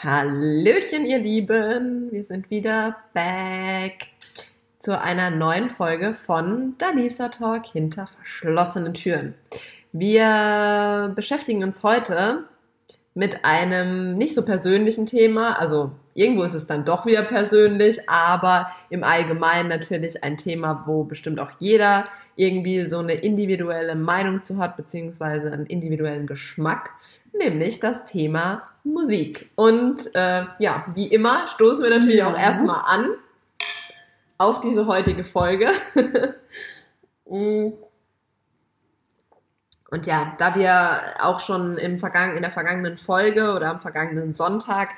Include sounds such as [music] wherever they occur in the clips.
Hallöchen, ihr Lieben. Wir sind wieder back zu einer neuen Folge von Danisa Talk hinter verschlossenen Türen. Wir beschäftigen uns heute mit einem nicht so persönlichen Thema. Also irgendwo ist es dann doch wieder persönlich, aber im Allgemeinen natürlich ein Thema, wo bestimmt auch jeder irgendwie so eine individuelle Meinung zu hat, beziehungsweise einen individuellen Geschmack nämlich das Thema Musik. Und äh, ja, wie immer stoßen wir natürlich ja. auch erstmal an auf diese heutige Folge. [laughs] Mm. Und ja, da wir auch schon im Vergangen, in der vergangenen Folge oder am vergangenen Sonntag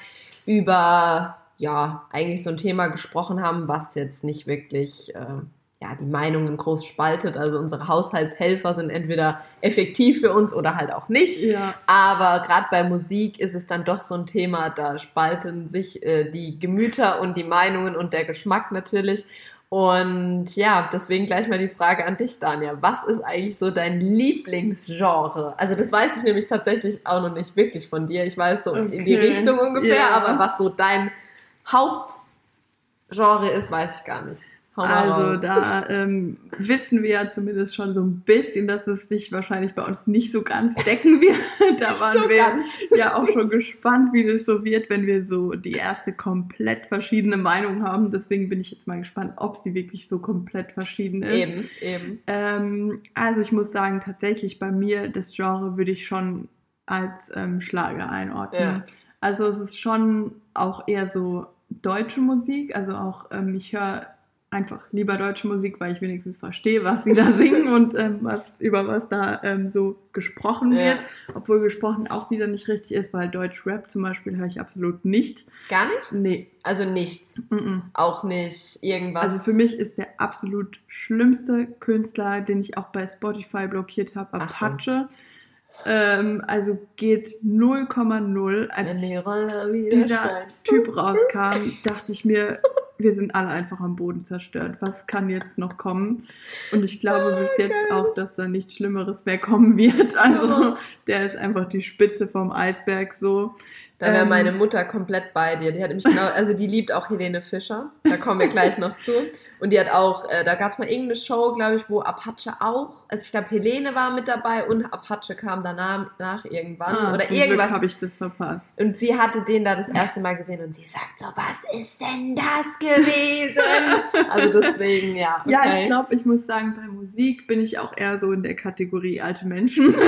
über ja eigentlich so ein Thema gesprochen haben, was jetzt nicht wirklich äh, ja, die Meinungen groß spaltet. Also unsere Haushaltshelfer sind entweder effektiv für uns oder halt auch nicht. Ja. Aber gerade bei Musik ist es dann doch so ein Thema, da spalten sich äh, die Gemüter und die Meinungen und der Geschmack natürlich. Und ja, deswegen gleich mal die Frage an dich, Daniel. Was ist eigentlich so dein Lieblingsgenre? Also das weiß ich nämlich tatsächlich auch noch nicht wirklich von dir. Ich weiß so okay. in die Richtung ungefähr, ja. aber was so dein Hauptgenre ist, weiß ich gar nicht also da ähm, wissen wir ja zumindest schon so ein bisschen, dass es sich wahrscheinlich bei uns nicht so ganz decken wird. [laughs] da waren so wir ganz. ja auch schon gespannt, wie das so wird, wenn wir so die erste komplett verschiedene Meinung haben. Deswegen bin ich jetzt mal gespannt, ob sie wirklich so komplett verschieden ist. Eben, eben. Ähm, also ich muss sagen, tatsächlich bei mir das Genre würde ich schon als ähm, Schlager einordnen. Ja. Also es ist schon auch eher so deutsche Musik, also auch ähm, ich höre einfach lieber deutsche Musik, weil ich wenigstens verstehe, was sie da [laughs] singen und ähm, was, über was da ähm, so gesprochen wird. Ja. Obwohl gesprochen auch wieder nicht richtig ist, weil Deutsch Rap zum Beispiel höre ich absolut nicht. Gar nicht? Nee. Also nichts. Mm -mm. Auch nicht irgendwas. Also für mich ist der absolut schlimmste Künstler, den ich auch bei Spotify blockiert habe, Apache. Ähm, also geht 0,0. Als dieser Typ rauskam, dachte ich mir, [laughs] wir sind alle einfach am Boden zerstört. Was kann jetzt noch kommen? Und ich glaube bis jetzt auch, dass da nichts Schlimmeres mehr kommen wird. Also der ist einfach die Spitze vom Eisberg so. Da wäre ähm, meine Mutter komplett bei dir. Die hat nämlich genau, also die liebt auch Helene Fischer. Da kommen wir gleich noch zu. Und die hat auch, äh, da gab es mal irgendeine Show, glaube ich, wo Apache auch, also ich glaube Helene war mit dabei und Apache kam danach nach irgendwann ah, oder irgendwas. habe ich das verpasst. Und sie hatte den da das erste Mal gesehen und sie sagt so, was ist denn das gewesen? [laughs] also deswegen, ja. Okay. Ja, ich glaube, ich muss sagen, bei Musik bin ich auch eher so in der Kategorie alte Menschen. [laughs]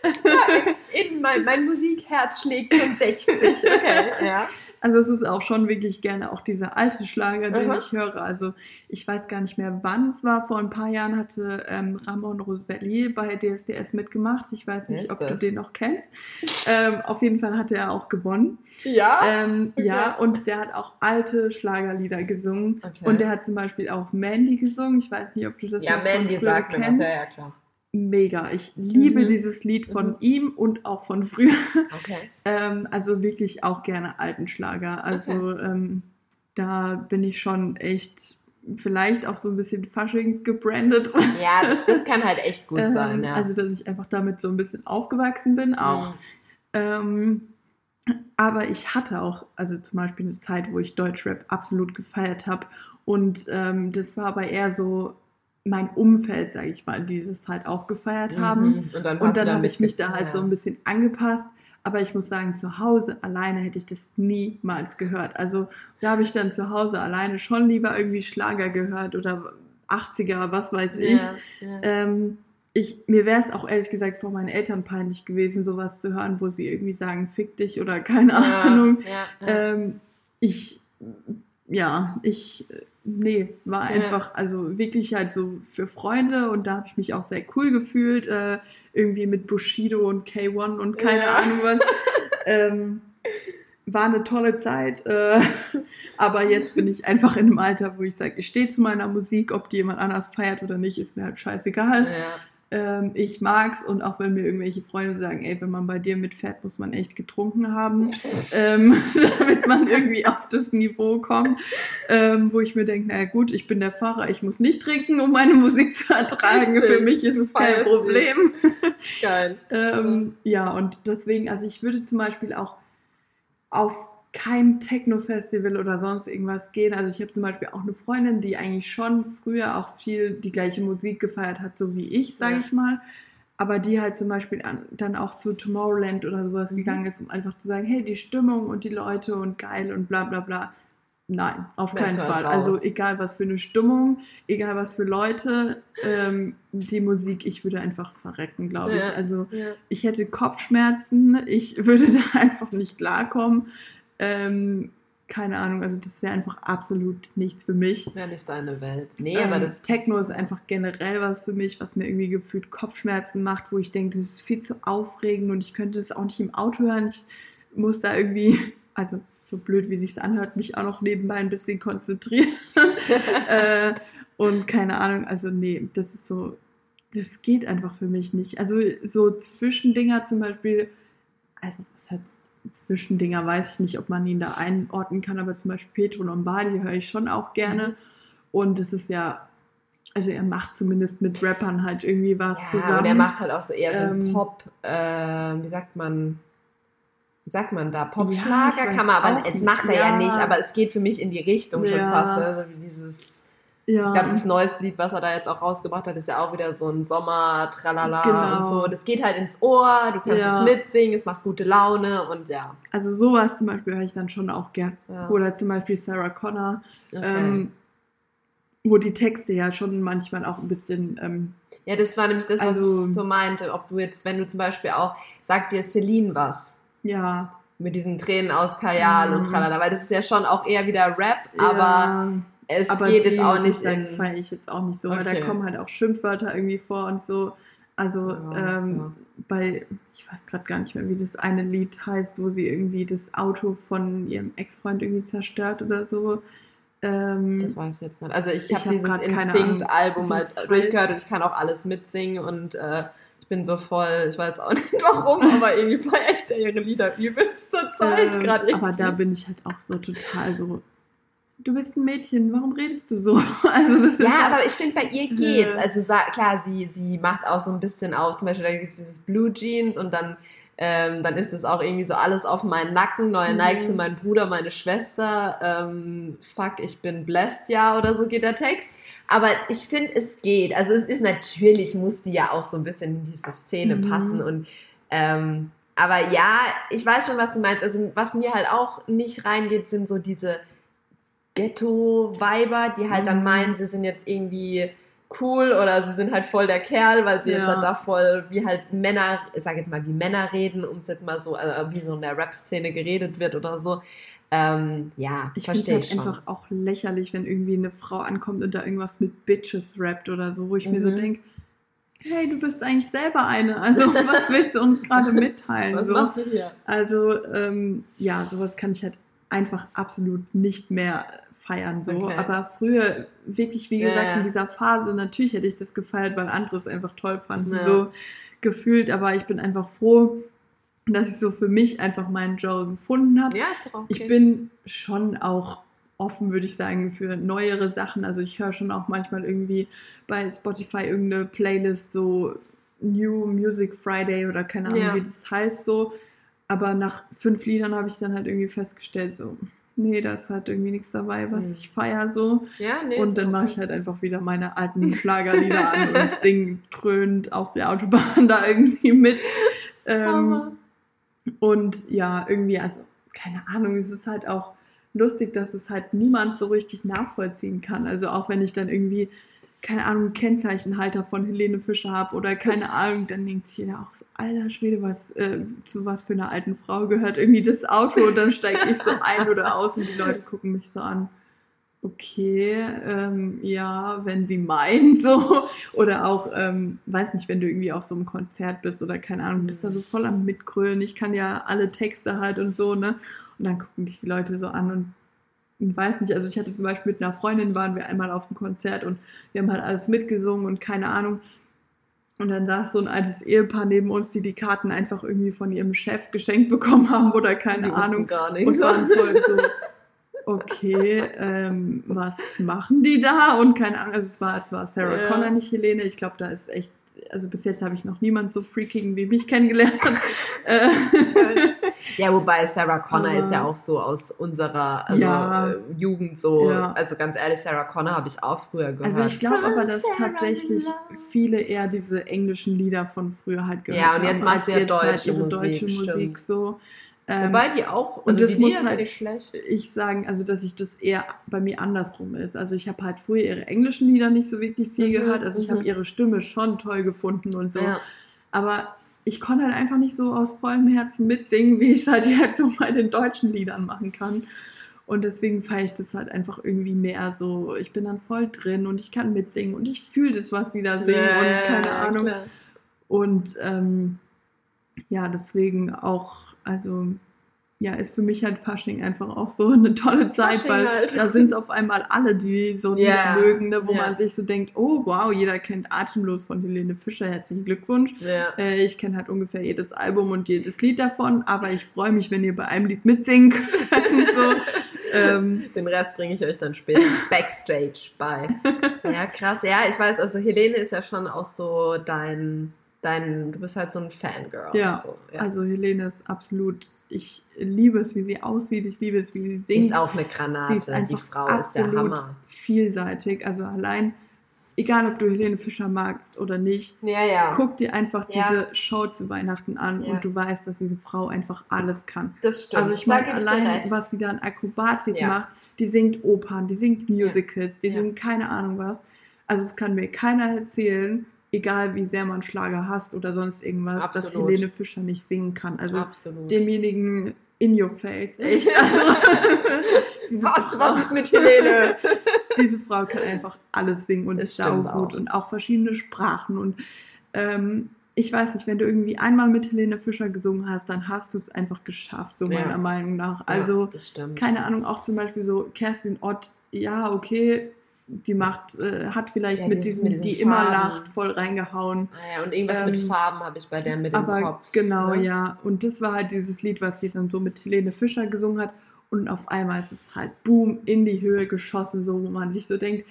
[laughs] ja, in mein, mein Musikherz schlägt schon 60. Okay, ja. Also es ist auch schon wirklich gerne auch dieser alte Schlager, den Aha. ich höre. Also ich weiß gar nicht mehr, wann es war. Vor ein paar Jahren hatte ähm, Ramon Roselli bei DSDS mitgemacht. Ich weiß nicht, ob das? du den noch kennst. Ähm, auf jeden Fall hat er auch gewonnen. Ja? Ähm, okay. Ja, und der hat auch alte Schlagerlieder gesungen. Okay. Und der hat zum Beispiel auch Mandy gesungen. Ich weiß nicht, ob du das Ja, Mandy sagt mir was. Ja, ja, klar mega. Ich liebe mhm. dieses Lied von mhm. ihm und auch von früher. Okay. [laughs] ähm, also wirklich auch gerne alten Schlager. Also okay. ähm, da bin ich schon echt vielleicht auch so ein bisschen Faschings gebrandet. Ja, das kann halt echt gut ähm, sein. Ja. Also dass ich einfach damit so ein bisschen aufgewachsen bin auch. Mhm. Ähm, aber ich hatte auch, also zum Beispiel eine Zeit, wo ich Deutschrap absolut gefeiert habe. Und ähm, das war aber eher so mein Umfeld, sage ich mal, die das halt auch gefeiert mhm. haben. Und dann, dann, dann habe ich mich da halt ja. so ein bisschen angepasst. Aber ich muss sagen, zu Hause alleine hätte ich das niemals gehört. Also da habe ich dann zu Hause alleine schon lieber irgendwie Schlager gehört oder 80er, was weiß ich. Ja. Ähm, ich mir wäre es auch ehrlich gesagt vor meinen Eltern peinlich gewesen, sowas zu hören, wo sie irgendwie sagen, fick dich oder keine Ahnung. Ähm, ich, ja, ich nee, war einfach, ja. also wirklich halt so für Freunde und da habe ich mich auch sehr cool gefühlt, äh, irgendwie mit Bushido und K1 und keine ja. Ahnung was. [laughs] ähm, war eine tolle Zeit, äh, aber jetzt bin ich einfach in einem Alter, wo ich sage, ich stehe zu meiner Musik, ob die jemand anders feiert oder nicht, ist mir halt scheißegal. Ja. Ähm, ich mag's und auch wenn mir irgendwelche Freunde sagen, ey, wenn man bei dir mitfährt, muss man echt getrunken haben, ähm, [laughs] damit man irgendwie auf das Niveau kommt, ähm, wo ich mir denke, naja gut, ich bin der Fahrer, ich muss nicht trinken, um meine Musik zu ertragen. Richtig. Für mich ist es kein Problem. Geil. [laughs] Ähm, ja, und deswegen, also ich würde zum Beispiel auch auf kein Techno-Festival oder sonst irgendwas gehen. Also ich habe zum Beispiel auch eine Freundin, die eigentlich schon früher auch viel die gleiche Musik gefeiert hat, so wie ich, sage Ja. ich mal. Aber die halt zum Beispiel an, dann auch zu Tomorrowland oder sowas Mhm. gegangen ist, um einfach zu sagen, hey, die Stimmung und die Leute und geil und bla bla bla. Nein, auf keinen halt Fall. Also raus. egal was für eine Stimmung, egal was für Leute, ähm, die Musik, ich würde einfach verrecken, glaube Ja. ich. Also Ja. ich hätte Kopfschmerzen, ich [laughs] würde da einfach nicht klarkommen. Ähm, keine Ahnung, also das wäre einfach absolut nichts für mich. Wäre nicht deine Welt. Nee, Ähm, aber das Techno ist einfach generell was für mich, was mir irgendwie gefühlt Kopfschmerzen macht, wo ich denke, das ist viel zu aufregend und ich könnte das auch nicht im Auto hören. Ich muss da irgendwie, [laughs] also so blöd wie sich anhört, mich auch noch nebenbei ein bisschen konzentrieren. [laughs] äh, und keine Ahnung, also nee, das ist so, das geht einfach für mich nicht. Also so Zwischendinger zum Beispiel, also was heißt Zwischendinger, weiß ich nicht, ob man ihn da einordnen kann, aber zum Beispiel Petro Lombardi höre ich schon auch gerne. Und es ist ja, also er macht zumindest mit Rappern halt irgendwie was ja, zusammen. und er macht halt auch so eher so einen Ähm, Pop, äh, wie sagt man, wie sagt man da, Ja, Popschlager weiß kann man, aber es macht er ja. Ja. nicht, aber es geht für mich in die Richtung schon Ja. fast, also dieses, ja. ich glaube, das neueste Lied, was er da jetzt auch rausgebracht hat, ist ja auch wieder so ein Sommer, Tralala Genau. und so, das geht halt ins Ohr, du kannst Ja. es mitsingen, es macht gute Laune und ja. also sowas zum Beispiel höre ich dann schon auch gern. ja. Oder zum Beispiel Sarah Connor, Okay. ähm, wo die Texte ja schon manchmal auch ein bisschen, ähm, Ja, das war nämlich das, was Also- ich so meinte. Ob du jetzt, wenn du zum Beispiel auch, sagt dir Celine was ja, mit diesen Tränen aus Kajal und Mhm. tralala, weil das ist ja schon auch eher wieder Rap, aber es aber geht jetzt auch nicht in. feiere ich jetzt auch nicht so, weil Okay. da kommen halt auch Schimpfwörter irgendwie vor und so. Also Ja, ähm, ja. bei, ich weiß gerade gar nicht mehr, wie das eine Lied heißt, wo sie irgendwie das Auto von ihrem Ex-Freund irgendwie zerstört oder so. Ähm, Das weiß ich jetzt nicht. Also ich Ich habe hab dieses Instinkt-Album es durchgehört und ich kann auch alles mitsingen und äh, ich bin so voll, ich weiß auch [laughs] nicht warum, aber irgendwie feiere ich da ihre Lieder übelst zur Zeit ähm, gerade. aber da bin ich halt auch so total so. Du bist ein Mädchen, warum redest du so? [laughs] Also das Ja, aber ich finde, bei ihr geht's. Also klar, sie, sie macht auch so ein bisschen auf, zum Beispiel da gibt es dieses Blue Jeans und dann, ähm, dann ist es auch irgendwie so alles auf meinen Nacken, neue Mhm. Nikes für meinen Bruder, meine Schwester, ähm, fuck, ich bin blessed, ja, oder so geht der Text. Aber ich finde, es geht. Also es ist natürlich, muss die ja auch so ein bisschen in diese Szene Mhm. passen und ähm, aber ja, ich weiß schon, was du meinst. Also was mir halt auch nicht reingeht, sind so diese Ghetto-Weiber, die halt dann Mhm. meinen, sie sind jetzt irgendwie cool oder sie sind halt voll der Kerl, weil sie jetzt Ja. halt da voll wie halt Männer, ich sag jetzt mal wie Männer reden, um es jetzt mal so, also wie so in der Rap-Szene geredet wird oder so. Ähm, ja, Ich finde verstehe halt schon. einfach auch lächerlich, wenn irgendwie eine Frau ankommt und da irgendwas mit Bitches rappt oder so, wo ich mir so Mhm. denke, hey, du bist eigentlich selber eine. Also [laughs] was willst du uns gerade mitteilen? Was so? machst du hier? Also ähm, ja, sowas kann ich halt einfach absolut nicht mehr feiern. So. Okay. Aber früher, wirklich, wie Ja, gesagt, ja. in dieser Phase, natürlich hätte ich das gefeiert, weil andere es einfach toll fanden. Ja. So gefühlt, aber ich bin einfach froh, dass ich so für mich einfach meinen Joe gefunden habe. Ja, ist doch okay. Ich bin schon auch offen, würde ich sagen, für neuere Sachen. Also ich höre schon auch manchmal irgendwie bei Spotify irgendeine Playlist so New Music Friday oder keine Ahnung, Ja. wie das heißt so. Aber nach fünf Liedern habe ich dann halt irgendwie festgestellt, so, nee, da ist halt irgendwie nichts dabei, was Hm. ich feiere so. ja, nee, und dann mache ich halt einfach wieder meine alten Schlagerlieder an und [laughs] singe dröhnend auf der Autobahn [laughs] da irgendwie mit. Ähm, und ja, irgendwie, also, keine Ahnung, es ist halt auch lustig, dass es halt niemand so richtig nachvollziehen kann. Also auch wenn ich dann irgendwie, keine Ahnung, Kennzeichenhalter von Helene Fischer habe oder keine [laughs] Ahnung, dann denkt sich jeder auch so, alter Schwede, was, äh, zu was für einer alten Frau gehört irgendwie das Auto und dann steige ich so ein oder aus und die Leute gucken mich so an. Okay, ähm, ja, wenn sie meint, so. Oder auch, ähm, weiß nicht, wenn du irgendwie auf so einem Konzert bist oder keine Ahnung, bist da so voll am Mitgrölen. Ich kann ja alle Texte halt und so, ne? Und dann gucken dich die Leute so an und, und weiß nicht, also ich hatte zum Beispiel mit einer Freundin, waren wir einmal auf dem Konzert und wir haben halt alles mitgesungen und keine Ahnung. Und dann saß so ein altes Ehepaar neben uns, die die Karten einfach irgendwie von ihrem Chef geschenkt bekommen haben oder keine Die Ahnung. gar Und nichts. waren voll so, okay, ähm, was machen die da? Und keine Ahnung, also es war zwar Sarah Ja. Connor, nicht Helene. Ich glaube, da ist echt also bis jetzt habe ich noch niemand so freaking wie mich kennengelernt. [laughs] Äh, ja, wobei Sarah Connor ist ja auch so aus unserer also, Ja. äh, Jugend so. Ja. Also ganz ehrlich, Sarah Connor habe ich auch früher gehört. Also ich glaube aber, dass Sarah tatsächlich viele eher diese englischen Lieder von früher halt gehört Ja, und jetzt haben, macht sie ja halt deutsche ihre Musik, deutsche Musik so. Ähm, Wobei die auch, und also das die muss halt- nicht schlecht. ich sagen, also dass ich das eher bei mir andersrum ist. Also ich habe halt früher ihre englischen Lieder nicht so wirklich viel Mhm, gehört. Also ich mhm. habe ihre Stimme schon toll gefunden und so. Ja. Aber ich konnte halt einfach nicht so aus vollem Herzen mitsingen, wie ich es halt [laughs] jetzt so bei den deutschen Liedern machen kann. Und deswegen feiere ich das halt einfach irgendwie mehr so. Ich bin dann voll drin und ich kann mitsingen und ich fühle das, was sie da singen und keine Ahnung. klar. Und ähm, ja, deswegen auch, also ja, ist für mich halt Fasching einfach auch so eine tolle Zeit, Fasching weil halt. da sind es auf einmal alle, die so Lieder mögen, ne, wo ja. man sich so denkt, oh wow, jeder kennt Atemlos von Helene Fischer, herzlichen Glückwunsch. Ja. Äh, ich kenne halt ungefähr jedes Album und jedes Lied davon, aber ich freue mich, wenn ihr bei einem Lied mitsingen könnt. [laughs] so. ähm, Den Rest bringe ich euch dann später Backstage bei. [laughs] Ja, krass. Ja, ich weiß, also Helene ist ja schon auch so dein, dein, du bist halt so ein Fangirl. Ja, so, ja. also Helene ist absolut, ich liebe es, wie sie aussieht, ich liebe es, wie sie Sie singt. ist auch eine Sie Granate. ist einfach Die Frau ist der absolut Hammer. vielseitig. Also allein, egal ob du Helene Fischer magst oder nicht, Ja, ja. guck dir einfach Ja. diese Show zu Weihnachten an Ja. und du weißt, dass diese Frau einfach alles kann. das stimmt. Also ich dir allein, was sie da an Akrobatik Ja. macht, die singt Opern, die singt Musicals, die Ja. singt keine Ahnung was. Also es kann mir keiner erzählen, egal wie sehr man Schlager hasst oder sonst irgendwas, dass Absolut. Helene Fischer nicht singen kann. Also Absolut. demjenigen in your face. Echt? [laughs] Was, was ist mit Helene? [laughs] diese Frau kann einfach alles singen und Das ist saugut auch. und auch verschiedene Sprachen. Und ähm, ich weiß nicht, wenn du irgendwie einmal mit Helene Fischer gesungen hast, dann hast du es einfach geschafft, so Ja. meiner Meinung nach. ja, Also, stimmt. keine Ahnung, auch zum Beispiel so Kerstin Ott, ja, okay, die macht, äh, hat vielleicht Ja, mit, diesem, mit diesen die immer Farben. lacht, voll reingehauen. Ah ja, und irgendwas mit Ähm, Farben habe ich bei der mit Aber Kopf. genau, ne? ja. Und das war halt dieses Lied, was sie dann so mit Helene Fischer gesungen hat. Und auf einmal ist es halt boom in die Höhe geschossen, so wo man sich so denkt,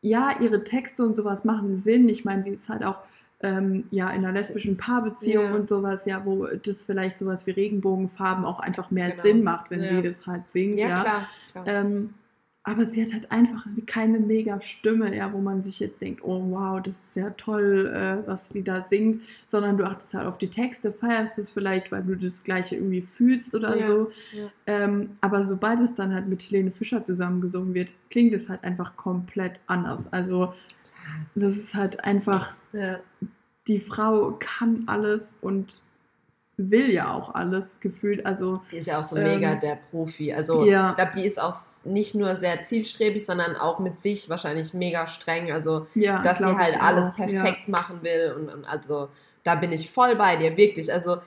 ja, ihre Texte und sowas machen Sinn. Ich meine, die ist halt auch ähm, ja in einer lesbischen Paarbeziehung Ja. und sowas, ja, wo das vielleicht sowas wie Regenbogenfarben auch einfach mehr Genau. Sinn macht, wenn Ja. sie das halt singt, Ja, ja. klar. klar. Ähm, aber sie hat halt einfach keine mega Stimme, ja, wo man sich jetzt denkt, oh wow, das ist ja toll, äh, was sie da singt, sondern du achtest halt auf die Texte, feierst es vielleicht, weil du das Gleiche irgendwie fühlst oder Ja, so. ja. Ähm, aber sobald es dann halt mit Helene Fischer zusammengesungen wird, klingt es halt einfach komplett anders. Also das ist halt einfach, ja. die Frau kann alles und will ja auch alles gefühlt. Also Die ist ja auch so Ähm, mega der Profi. Also ja. ich glaube, die ist auch nicht nur sehr zielstrebig, sondern auch mit sich wahrscheinlich mega streng. Also ja, dass sie halt alles auch, perfekt machen will. Und, und also da bin ich voll bei dir, wirklich. Also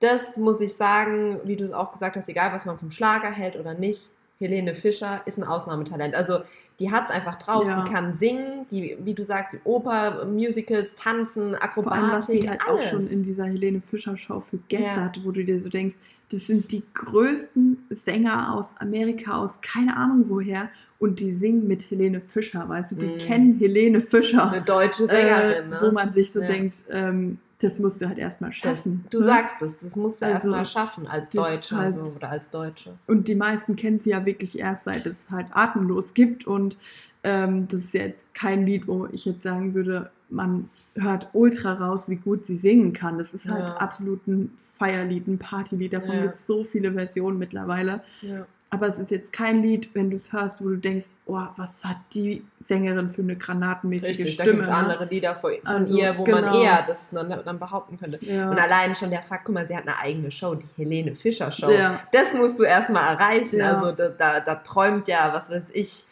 das muss ich sagen, wie du es auch gesagt hast, egal was man vom Schlager hält oder nicht, Helene Fischer ist ein Ausnahmetalent. Also die hat es einfach drauf, Ja. die kann singen, die, wie du sagst, die Oper, Musicals, Tanzen, Vor allem, was sie Akrobatik, halt alles. auch schon in dieser Helene Fischer Show für Gäste Ja. hatte, wo du dir so denkst, das sind die größten Sänger aus Amerika, aus keine Ahnung woher, und die singen mit Helene Fischer, weißt du, die Mhm. kennen Helene Fischer. Eine deutsche Sängerin, äh, ne? Wo man sich so Ja. denkt, ähm, das musst du halt erstmal Das, schaffen. du ne? sagst es, das musst du Also, erstmal schaffen als das Deutsche halt- so, oder als Deutsche. Und die meisten kennen sie ja wirklich erst, seit es halt atemlos gibt. Und ähm, das ist ja jetzt kein Lied, wo ich jetzt sagen würde, man hört ultra raus, wie gut sie singen kann. Das ist halt Ja. absolut ein Feierlied, ein Partylied. Davon Ja. gibt es so viele Versionen mittlerweile. Ja. Aber es ist jetzt kein Lied, wenn du es hörst, wo du denkst, oh, was hat die Sängerin für eine granatenmäßige Richtig, da Stimme. gibt es andere Lieder von, Also, ihr, wo man genau. eher das dann, dann behaupten könnte. Ja. Und allein schon der Fakt, guck mal, sie hat eine eigene Show, die Helene Fischer Show. Ja. Das musst du erstmal erreichen. Ja. Also da, da, da träumt ja, was weiß ich,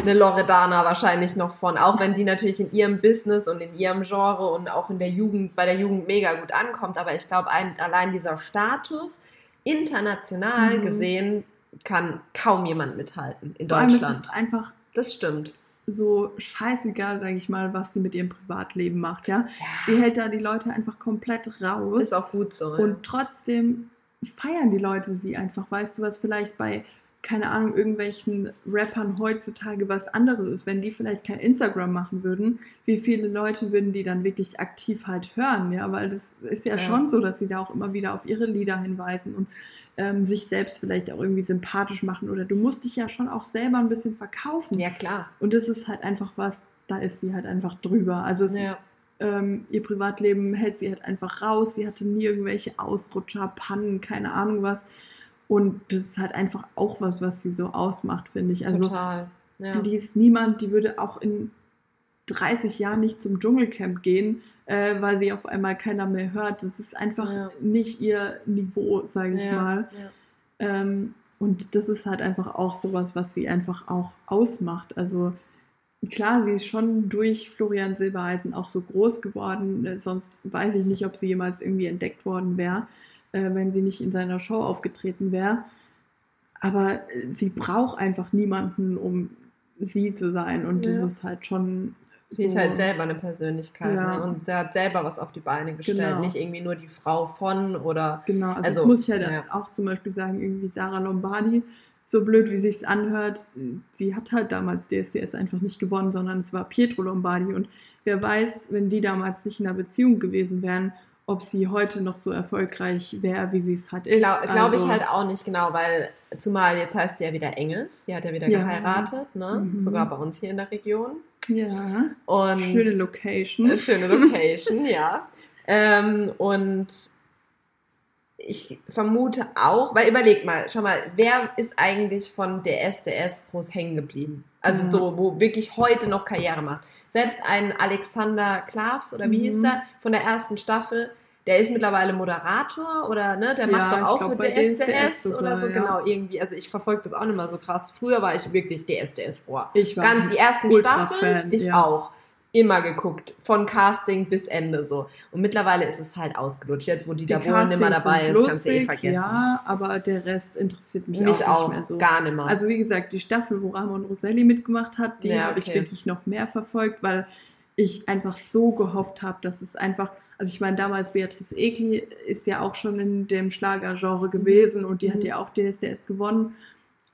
eine Loredana wahrscheinlich noch von. Auch wenn die natürlich in ihrem Business und in ihrem Genre und auch in der Jugend, bei der Jugend mega gut ankommt. Aber ich glaube, ein, allein dieser Status, international Mhm. gesehen, kann kaum jemand mithalten in Vor Deutschland. einfach Das stimmt. so scheißegal, sage ich mal, was sie mit ihrem Privatleben macht, ja. Sie hält da die Leute einfach komplett raus. Ist auch gut so. Und trotzdem feiern die Leute sie einfach, weißt du, was vielleicht bei keine Ahnung, irgendwelchen Rappern heutzutage was anderes ist, wenn die vielleicht kein Instagram machen würden, wie viele Leute würden die dann wirklich aktiv halt hören, ja, weil das ist ja, ja. schon so, dass sie da auch immer wieder auf ihre Lieder hinweisen und ähm, sich selbst vielleicht auch irgendwie sympathisch machen oder du musst dich ja schon auch selber ein bisschen verkaufen. Ja, klar. Und das ist halt einfach was, da ist sie halt einfach drüber. Also ja. ist, ähm, ihr Privatleben hält sie halt einfach raus. Sie hatte nie irgendwelche Ausrutscher, Pannen, keine Ahnung was. Und das ist halt einfach auch was, was sie so ausmacht, finde ich. Also, Total. Ja. Die ist niemand, die würde auch in 30 Jahren nicht zum Dschungelcamp gehen, äh, weil sie auf einmal keiner mehr hört. Das ist einfach ja. nicht ihr Niveau, sage ich ja. mal. Ähm, und das ist halt einfach auch sowas, was sie einfach auch ausmacht. Also klar, sie ist schon durch Florian Silbereisen auch so groß geworden. Äh, sonst weiß ich nicht, ob sie jemals irgendwie entdeckt worden wäre, äh, wenn sie nicht in seiner Show aufgetreten wäre. Aber sie braucht einfach niemanden, um sie zu sein. Und ja. das ist halt schon. Sie ist halt selber eine Persönlichkeit ja. ne? und sie hat selber was auf die Beine gestellt, genau. nicht irgendwie nur die Frau von oder. Genau, also, also das muss ich halt ja. auch zum Beispiel sagen, irgendwie Sarah Lombardi so blöd wie sich's anhört, sie hat halt damals DSDS einfach nicht gewonnen, sondern es war Pietro Lombardi. Und wer weiß, wenn die damals nicht in einer Beziehung gewesen wären, ob sie heute noch so erfolgreich wäre, wie sie es hat. Glaube glaub also, ich halt auch nicht genau, weil zumal jetzt heißt sie ja wieder Engels, sie hat ja wieder ja. geheiratet, ne? Mhm. sogar bei uns hier in der Region. Ja. Und schöne Location. Äh, schöne Location, [laughs] ja. Ähm, und ich vermute auch, weil überleg mal, schau mal, wer ist eigentlich von der SDS groß hängen geblieben? Also so, wo wirklich heute noch Karriere macht. Selbst ein Alexander Klavs oder wie mhm. hieß der von der ersten Staffel, der ist mittlerweile Moderator oder ne, der macht ja, doch auch glaub, für DSDS oder so, ja. genau, irgendwie. Also ich verfolge das auch nicht mal so krass. Früher war ich wirklich DSDS, boah. Ich war Ganz, die ersten Staffeln, ich ja. auch immer geguckt, von Casting bis Ende so. Und mittlerweile ist es halt ausgelutscht. Jetzt, wo Dieter Bohlen immer dabei ist, kannst du eh vergessen. Ja, aber der Rest interessiert mich, mich auch, auch nicht mehr so. gar nicht mehr. Also wie gesagt, die Staffel, wo Ramon Roselli mitgemacht hat, die ja, habe ich wirklich noch mehr verfolgt, weil ich einfach so gehofft habe, dass es einfach also ich meine, damals Beatrice Egli ist ja auch schon in dem Schlagergenre gewesen und die hat mhm. ja auch DSDS gewonnen.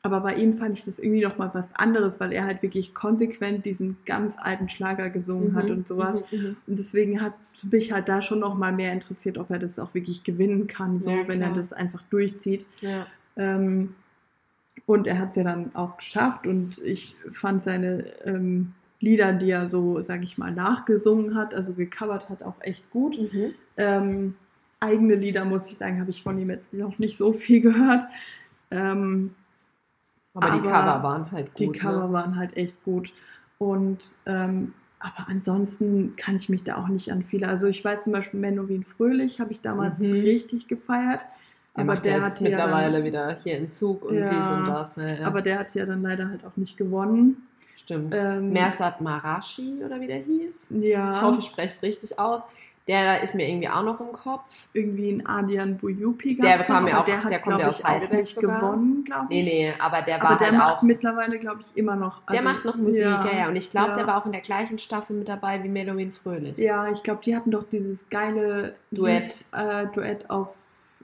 Aber bei ihm fand ich das irgendwie noch mal was anderes, weil er halt wirklich konsequent diesen ganz alten Schlager gesungen mhm. hat und sowas. Mhm, mhm. Und deswegen hat mich halt da schon noch mal mehr interessiert, ob er das auch wirklich gewinnen kann, so ja, wenn er das einfach durchzieht. Ja. Ähm, und er hat es ja dann auch geschafft und ich fand seine ähm, Lieder, die er so, sag ich mal, nachgesungen hat, also gecovert hat, auch echt gut. Mhm. Ähm, eigene Lieder, muss ich sagen, habe ich von ihm jetzt noch nicht so viel gehört. Ähm, aber, aber die Cover waren halt gut. Die Cover ne? waren halt echt gut. Und ähm, aber ansonsten kann ich mich da auch nicht an viele. Also ich weiß zum Beispiel Menowin Fröhlich habe ich damals mhm. richtig gefeiert. Der aber der hat mittlerweile dann, wieder hier in Zug und ja, dies und das. Ja. Aber der hat ja dann leider halt auch nicht gewonnen. Stimmt. Ähm, Mersat Marashi oder wie der hieß. Ja. Ich hoffe, ich spreche es richtig aus. Der ist mir irgendwie auch noch im Kopf. Irgendwie ein Adian Buyupi Der bekam ja auch, der, hat, der kommt ja aus Heidelberg nicht sogar. gewonnen, glaube ich. Nee, nee, aber der war aber der halt macht auch mittlerweile, glaube ich, immer noch. Also, der macht noch Musik, ja, ja, ja. Und ich glaube, ja. der war auch in der gleichen Staffel mit dabei wie Melowin Fröhlich. Ja, ich glaube, die hatten doch dieses geile Duett, äh, Duett auf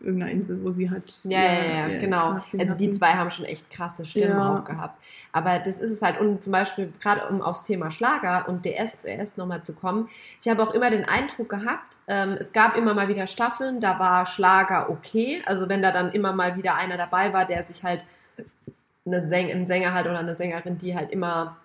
irgendeiner Insel, wo sie halt. Ja, ja, ja, ja genau. Also die zwei haben schon echt krasse Stimmen ja. auch gehabt. Aber das ist es halt. Und zum Beispiel, gerade um aufs Thema Schlager und DS zuerst nochmal zu kommen, ich habe auch immer den Eindruck gehabt, ähm, es gab immer mal wieder Staffeln, da war Schlager okay. Also wenn da dann immer mal wieder einer dabei war, der sich halt eine Säng ein Sänger halt oder eine Sängerin, die halt immer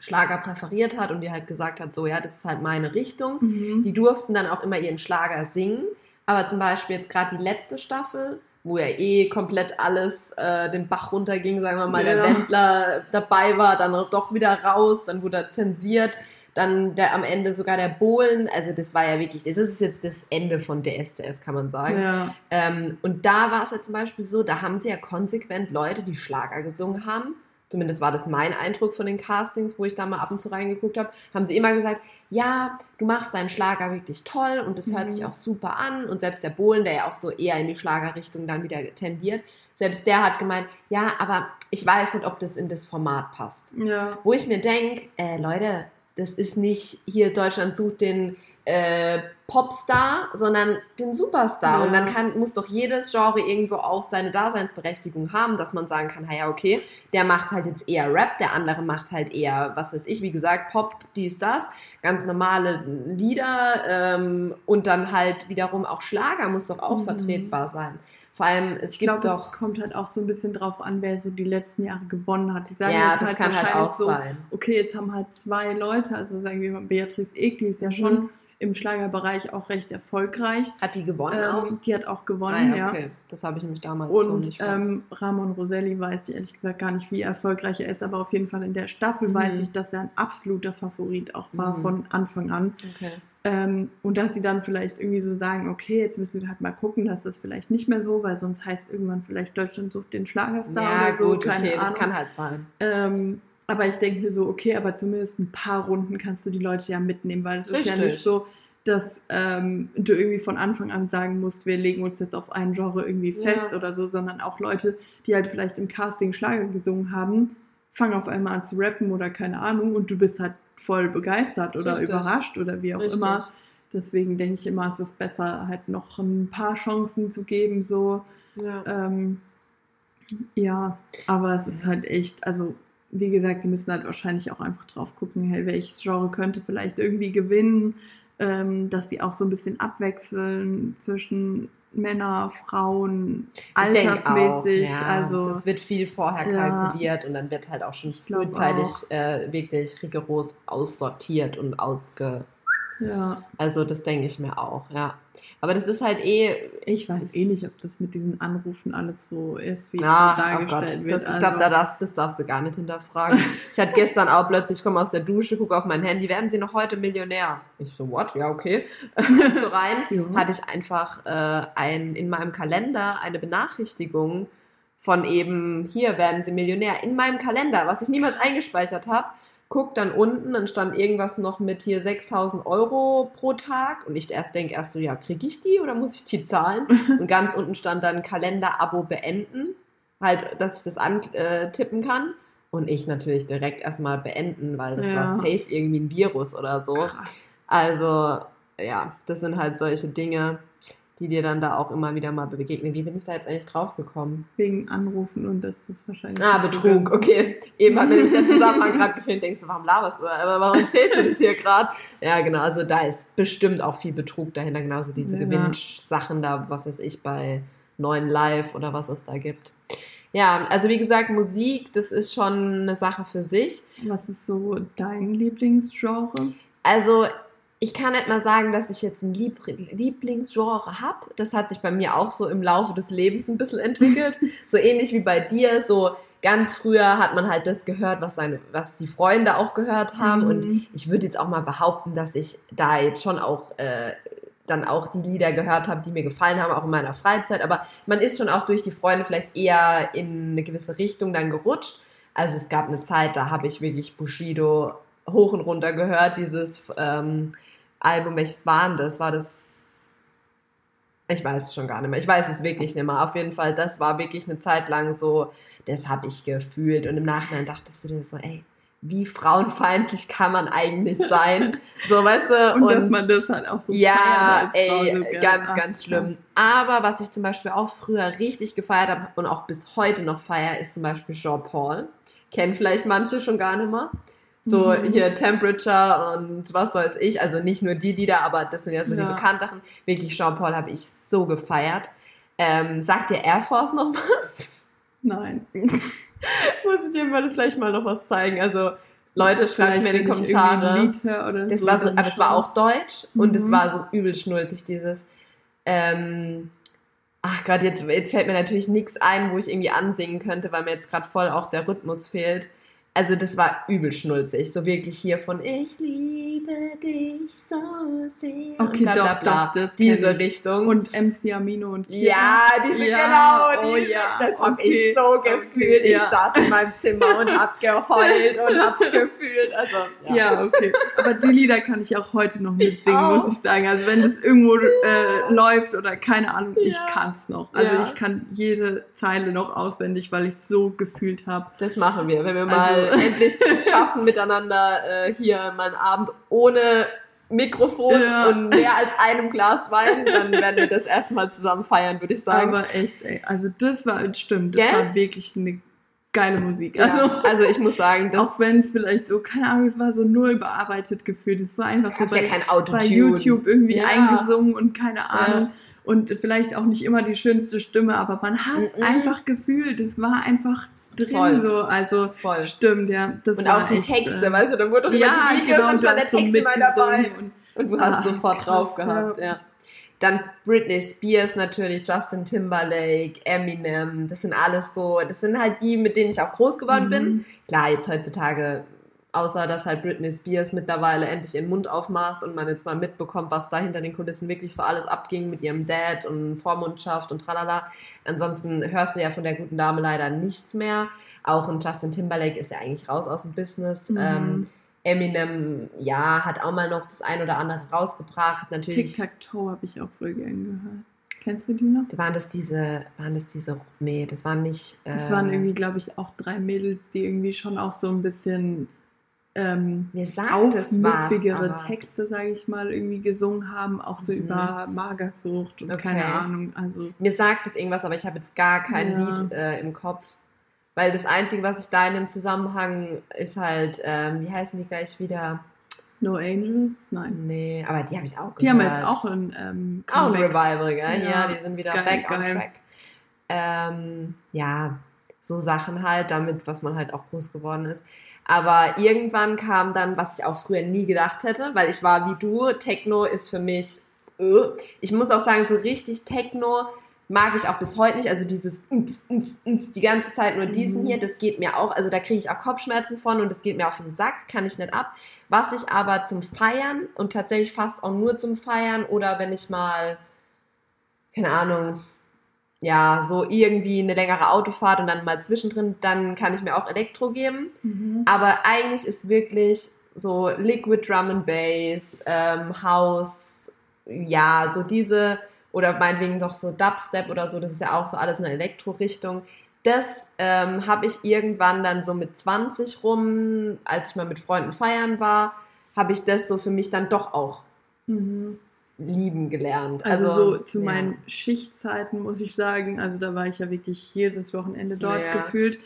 Schlager präferiert hat und die halt gesagt hat, so ja, das ist halt meine Richtung. Mhm. Die durften dann auch immer ihren Schlager singen. Aber zum Beispiel jetzt gerade die letzte Staffel, wo ja eh komplett alles äh, den Bach runterging, sagen wir mal, ja. der Wendler dabei war, dann doch wieder raus, dann wurde er zensiert, dann der am Ende sogar der Bohlen, also das war ja wirklich, das ist jetzt das Ende von der STS, kann man sagen. Ja. Ähm, und da war es ja zum Beispiel so, da haben sie ja konsequent Leute, die Schlager gesungen haben, zumindest war das mein Eindruck von den Castings, wo ich da mal ab und zu reingeguckt habe, haben sie immer gesagt, ja, du machst deinen Schlager wirklich toll und das hört mhm. sich auch super an. Und selbst der Bohlen, der ja auch so eher in die Schlagerrichtung dann wieder tendiert, selbst der hat gemeint, ja, aber ich weiß nicht, ob das in das Format passt. Ja. Wo ich mir denke, äh, Leute, das ist nicht hier Deutschland sucht den äh, Popstar, sondern den Superstar. Ja. Und dann kann, muss doch jedes Genre irgendwo auch seine Daseinsberechtigung haben, dass man sagen kann, ja, okay, der macht halt jetzt eher Rap, der andere macht halt eher, was weiß ich, wie gesagt, Pop, dies, das, ganz normale Lieder ähm, und dann halt wiederum auch Schlager muss doch auch Mhm. vertretbar sein. Vor allem, es Ich gibt glaube, doch... es kommt halt auch so ein bisschen drauf an, wer so die letzten Jahre gewonnen hat. Die sagen ja, das kann halt auch so, sein. okay, jetzt haben halt zwei Leute, also sagen wir mal, Beatrice Egli ist ja Mhm. schon im Schlagerbereich auch recht erfolgreich. Hat die gewonnen auch? Ähm, die hat auch Ah, gewonnen, ja, ja. okay. Das habe ich nämlich damals so Und nicht ver- ähm, Ramon Roselli weiß ich ehrlich gesagt gar nicht, wie erfolgreich er ist, aber auf jeden Fall in der Staffel Mhm. weiß ich, dass er ein absoluter Favorit auch war Mhm. von Anfang an. Okay. Ähm, und dass sie dann vielleicht irgendwie so sagen, okay, jetzt müssen wir halt mal gucken, dass das vielleicht nicht mehr so, weil sonst heißt irgendwann vielleicht Deutschland sucht den Schlagerstar Ja, oder so, gut, okay, Ahnung. das kann halt sein. Ähm, aber ich denke mir so, okay, aber zumindest ein paar Runden kannst du die Leute ja mitnehmen, weil es ist ja nicht so, dass ähm, du irgendwie von Anfang an sagen musst, wir legen uns jetzt auf ein Genre irgendwie Ja. fest oder so, sondern auch Leute, die halt vielleicht im Casting Schlager gesungen haben, fangen auf einmal an zu rappen oder keine Ahnung und du bist halt voll begeistert oder Richtig. überrascht oder wie auch Richtig. immer. Deswegen denke ich immer, es ist besser, halt noch ein paar Chancen zu geben, so. Ja. Ähm, ja, aber es ist halt echt, also wie gesagt, die müssen halt wahrscheinlich auch einfach drauf gucken, hey, welches Genre könnte vielleicht irgendwie gewinnen, ähm, dass die auch so ein bisschen abwechseln zwischen Männer, Frauen, Ich denke auch, altersmäßig. ja, also das wird viel vorher Ja. kalkuliert und dann wird halt auch schon frühzeitig äh, wirklich rigoros aussortiert und ausge... ja, Also das denke ich mir auch, ja. Aber das ist halt eh... ich weiß eh nicht, ob das mit diesen Anrufen alles so ist, wie es Ach, so oh dargestellt Gott, wird. das, ich also, glaube, da darfst, das darfst du gar nicht hinterfragen. Ich hatte gestern auch plötzlich, ich komme aus der Dusche, gucke auf mein Handy, werden Sie noch heute Millionär? Ich so, what? Ja, okay. [laughs] so rein, Ja. hatte ich einfach äh, ein, in meinem Kalender eine Benachrichtigung von eben, hier werden Sie Millionär, in meinem Kalender, was ich niemals eingespeichert habe. Guck dann unten, dann stand irgendwas noch mit hier 6000 Euro pro Tag und ich erst denke erst so, ja, kriege ich die oder muss ich die zahlen? [laughs] Und ganz unten stand dann Kalender-Abo beenden, halt, dass ich das antippen kann. Und ich natürlich direkt erstmal beenden, weil das Ja. war safe irgendwie ein Virus oder so. krass. Also, ja, das sind halt solche Dinge, die dir dann da auch immer wieder mal begegnen. Wie bin ich da jetzt eigentlich drauf gekommen? Wegen Anrufen und das ist wahrscheinlich. Ah, Betrug, okay. Eben hat mir nämlich der Zusammenhang gerade gefehlt. Denkst du, warum laberst du? Aber warum erzählst du das hier gerade? Ja, genau. Also da ist bestimmt auch viel Betrug dahinter. Genauso diese Ja. Gewinnsachen da, was weiß ich, bei neuen Live oder was es da gibt. Ja, also wie gesagt, Musik, das ist schon eine Sache für sich. Was ist so dein Lieblingsgenre? Also ich kann nicht mal sagen, dass ich jetzt ein Lieb Lieblingsgenre habe. Das hat sich bei mir auch so im Laufe des Lebens ein bisschen entwickelt. [laughs] so ähnlich wie bei dir. So ganz früher hat man halt das gehört, was, seine, was die Freunde auch gehört haben. Mhm. Und ich würde jetzt auch mal behaupten, dass ich da jetzt schon auch äh, dann auch die Lieder gehört habe, die mir gefallen haben, auch in meiner Freizeit. Aber man ist schon auch durch die Freunde vielleicht eher in eine gewisse Richtung dann gerutscht. Also es gab eine Zeit, da habe ich wirklich Bushido hoch und runter gehört, dieses ähm, Album, welches war denn das? War das. Ich weiß es schon gar nicht mehr. Ich weiß es wirklich nicht mehr. Auf jeden Fall, das war wirklich eine Zeit lang so, das habe ich gefühlt. Und im Nachhinein dachtest du dir so, ey, wie frauenfeindlich kann man eigentlich sein? [laughs] So, weißt du? Und, dass man das halt auch so ja, als Frau ey, so ganz, Ah, ganz schlimm. Aber was ich zum Beispiel auch früher richtig gefeiert habe und auch bis heute noch feier, ist zum Beispiel Jean Paul. Kennen vielleicht manche schon gar nicht mehr. So Mhm. hier Temperature und was weiß ich. Also nicht nur die Lieder, aber das sind ja so Ja. die bekannteren. Wirklich, Jean Paul habe ich so gefeiert. Ähm, sagt dir Air Force noch was? Nein. [laughs] Muss ich dir mal vielleicht mal noch was zeigen. Also Leute, schreibt mir in die Kommentare. Das so, war so, aber es war auch deutsch und es Mhm. war so übel schnulzig, dieses. Ähm, ach Gott, jetzt, jetzt fällt mir natürlich nichts ein, wo ich irgendwie ansingen könnte, weil mir jetzt gerade voll auch der Rhythmus fehlt. Also das war übel schnulzig, so wirklich hier von Ich liebe dich so sehr. Okay, bla, bla, doch, bla. doch, das Diese ich. Richtung. Und MC Amino und Kira. Ja, diese Ja, genau, oh diese, ja, das hab okay, ich so okay, gefühlt. Ich ja. saß in meinem Zimmer und hab [laughs] geheult und hab's [laughs] gefühlt. Also, Ja. okay. Aber die Lieder kann ich auch heute noch mitsingen, muss ich sagen. Also wenn das irgendwo äh, läuft oder keine Ahnung, ich Ja. kann es noch. Also Ja. ich kann jede Zeile noch auswendig, weil ich es so gefühlt habe. Das machen wir, wenn wir mal Also- endlich es schaffen, miteinander äh, hier mal einen Abend ohne Mikrofon Ja. und mehr als einem Glas Wein, dann werden wir das erstmal zusammen feiern, würde ich sagen. Aber echt, ey. Also das war, stimmt, das Gell? war wirklich eine geile Musik. ja, Also, also ich muss sagen, [laughs] das auch wenn es vielleicht so, keine Ahnung, es war so nur überarbeitet gefühlt. Es war einfach so gab's ja bei, kein bei. YouTube irgendwie Ja. eingesungen und keine Ahnung. Und vielleicht auch nicht immer die schönste Stimme, aber man hat es Mhm. einfach gefühlt. Es war einfach drin Voll. so. Also Voll. stimmt, ja. Das Und auch die echt, Texte, äh, weißt du, dann wurde doch immer ja, die Videos genau, und stand der hast so Text immer dabei. und Und du hast Ah, sofort krass, drauf gehabt, ja. ja. Dann Britney Spears natürlich, Justin Timberlake, Eminem, das sind alles so, das sind halt die, mit denen ich auch groß geworden bin. Mhm. Klar, jetzt heutzutage, außer dass halt Britney Spears mittlerweile endlich ihren Mund aufmacht und man jetzt mal mitbekommt, was da hinter den Kulissen wirklich so alles abging mit ihrem Dad und Vormundschaft und tralala. Ansonsten hörst du ja von der guten Dame leider nichts mehr. Auch ein Justin Timberlake ist ja eigentlich raus aus dem Business. Mhm. Ähm, Eminem, ja, hat auch mal noch das ein oder andere rausgebracht. Natürlich Tic-Tac-Toe habe ich auch voll gern gehört. Kennst du die noch? waren das diese, waren das diese, nee, das waren nicht. Äh, waren irgendwie, glaube ich, auch drei Mädels, die irgendwie schon auch so ein bisschen ähm, Mir sagt es was. aufmüpfigere aber- Texte, sage ich mal, irgendwie gesungen haben, auch so Mhm. über Magersucht und Okay. keine Ahnung. Also Mir sagt es irgendwas, aber ich habe jetzt gar kein Ja. Lied äh, im Kopf. Weil das Einzige, was ich da in dem Zusammenhang ist halt, ähm, wie heißen die gleich wieder? No Angels? Nein. Nee, aber die habe ich auch gehört. Die haben jetzt auch ein ähm, Auch ein. Revival, gell? Ja, Ja, die sind wieder geil, back on geil. track. Ähm, ja, so Sachen halt, damit, was man halt auch groß geworden ist. Aber irgendwann kam dann, was ich auch früher nie gedacht hätte, weil ich war wie du, Techno ist für mich, äh. ich muss auch sagen, so richtig Techno mag ich auch bis heute nicht. Also dieses ns, ns, ns, die ganze Zeit nur diesen Mhm. hier, das geht mir auch, also da kriege ich auch Kopfschmerzen von und das geht mir auf den Sack, kann ich nicht ab. Was ich aber zum Feiern und tatsächlich fast auch nur zum Feiern oder wenn ich mal, keine Ahnung, ja, so irgendwie eine längere Autofahrt und dann mal zwischendrin, dann kann ich mir auch Elektro geben. Mhm. Aber eigentlich ist wirklich so Liquid Drum and Bass, ähm, House, ja, so diese, oder meinetwegen doch so Dubstep oder so, das ist ja auch so alles in der Elektro-Richtung. Das ähm, habe ich irgendwann dann so mit 20 rum, als ich mal mit Freunden feiern war, habe ich das so für mich dann doch auch Mhm. Lieben gelernt. Also, so zu ja. meinen Schichtzeiten muss ich sagen, also da war ich ja wirklich jedes Wochenende dort Ja. gefühlt.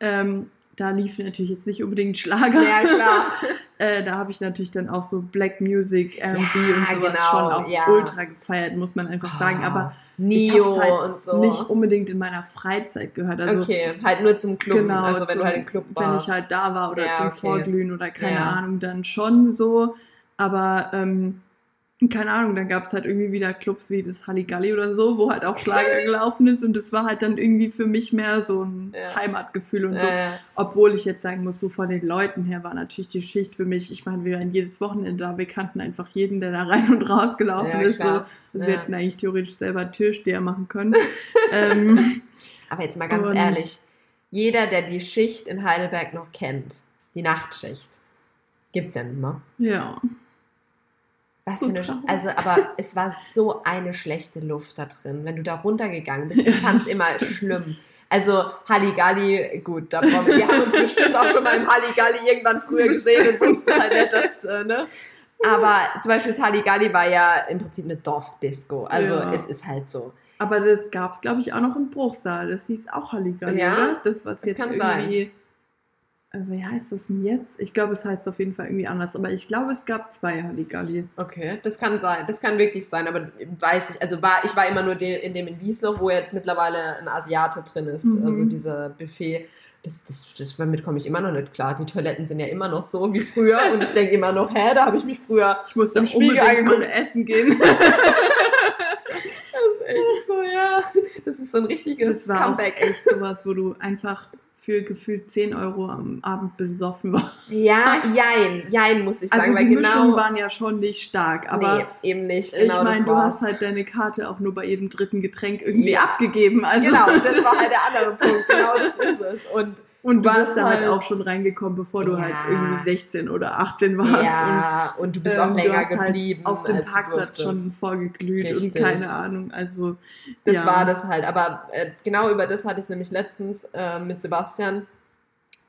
Ähm, da lief natürlich jetzt nicht unbedingt Schlager. Ja, klar. [laughs] Äh, da habe ich natürlich dann auch so Black Music, R&B Ja, und sowas genau, schon auch ja. ultra gefeiert, muss man einfach sagen. Aber Neo halt und so. nicht unbedingt in meiner Freizeit gehört. Also okay, halt nur zum Club. Genau, also wenn zum- du halt im Club wenn warst. ich halt da war oder Ja, zum okay. Vorglühen oder keine Ja. Ahnung, dann schon so. Aber ähm, keine Ahnung, dann gab es halt irgendwie wieder Clubs wie das Halligalli oder so, wo halt auch Schlager [laughs] gelaufen ist und das war halt dann irgendwie für mich mehr so ein Ja. Heimatgefühl und so. äh, Obwohl ich jetzt sagen muss, so von den Leuten her war natürlich die Schicht für mich, ich meine, wir waren jedes Wochenende da, wir kannten einfach jeden, der da rein und raus gelaufen Ja, ist. So. Also Ja. wir hätten eigentlich theoretisch selber Türsteher machen können. [laughs] ähm, aber jetzt mal ganz ehrlich, jeder, der die Schicht in Heidelberg noch kennt, die Nachtschicht, gibt's ja nicht mehr. ja. Was für eine, traurig. [laughs] also, aber es war so eine schlechte Luft da drin, wenn du da runtergegangen bist. Ich fand es immer [laughs] schlimm. Also Halligalli, gut, da brauchen wir, wir haben uns bestimmt auch schon mal im Halligalli irgendwann früher gesehen und wussten halt nicht, dass, äh, ne? Aber zum Beispiel das Halligalli war ja im Prinzip eine Dorfdisco. Also Ja. es ist halt so. Aber das gab es, glaube ich, auch noch im Bruchsaal. Das hieß auch Halligalli, Ja, oder? Das, was das jetzt kann irgendwie. Äh, wie heißt das denn jetzt? Ich glaube, es heißt auf jeden Fall irgendwie anders. Aber ich glaube, es gab zwei Halligalli. Okay, das kann sein. Das kann wirklich sein, aber weiß ich, also war, ich war immer nur de, in dem in Wiesloch, wo jetzt mittlerweile ein Asiate drin ist, Mhm. also dieser Buffet. Das, das, das, damit komme ich immer noch nicht klar. Die Toiletten sind ja immer noch so wie früher und ich denke immer noch, hä, da habe ich mich früher. Ich musste Im Spiegel angeguckt. essen gehen. [laughs] [laughs] Das ist echt so, ja. Das ist so ein richtiges Das war Comeback. auch echt sowas, wo du einfach für gefühlt 10 Euro am Abend besoffen warst. Ja, [laughs] jein, jein, muss ich sagen, Also weil die genau. Mischungen waren ja schon nicht stark, aber nee, eben nicht, genau ich meine, du hast halt deine Karte auch nur bei jedem dritten Getränk irgendwie Ja. abgegeben. Also Genau, das war halt der andere Punkt. Genau das ist es. Und Und du warst bist da halt halt- auch schon reingekommen, bevor du Ja. halt irgendwie 16 oder 18 warst. ja, und du Und, bist ähm, auch länger du hast geblieben. Halt auf dem du Parkplatz schon vorgeglüht Richtig. und keine Ahnung. Also Das ja. war das halt. Aber äh, genau über das hatte ich es nämlich letztens äh, mit Sebastian,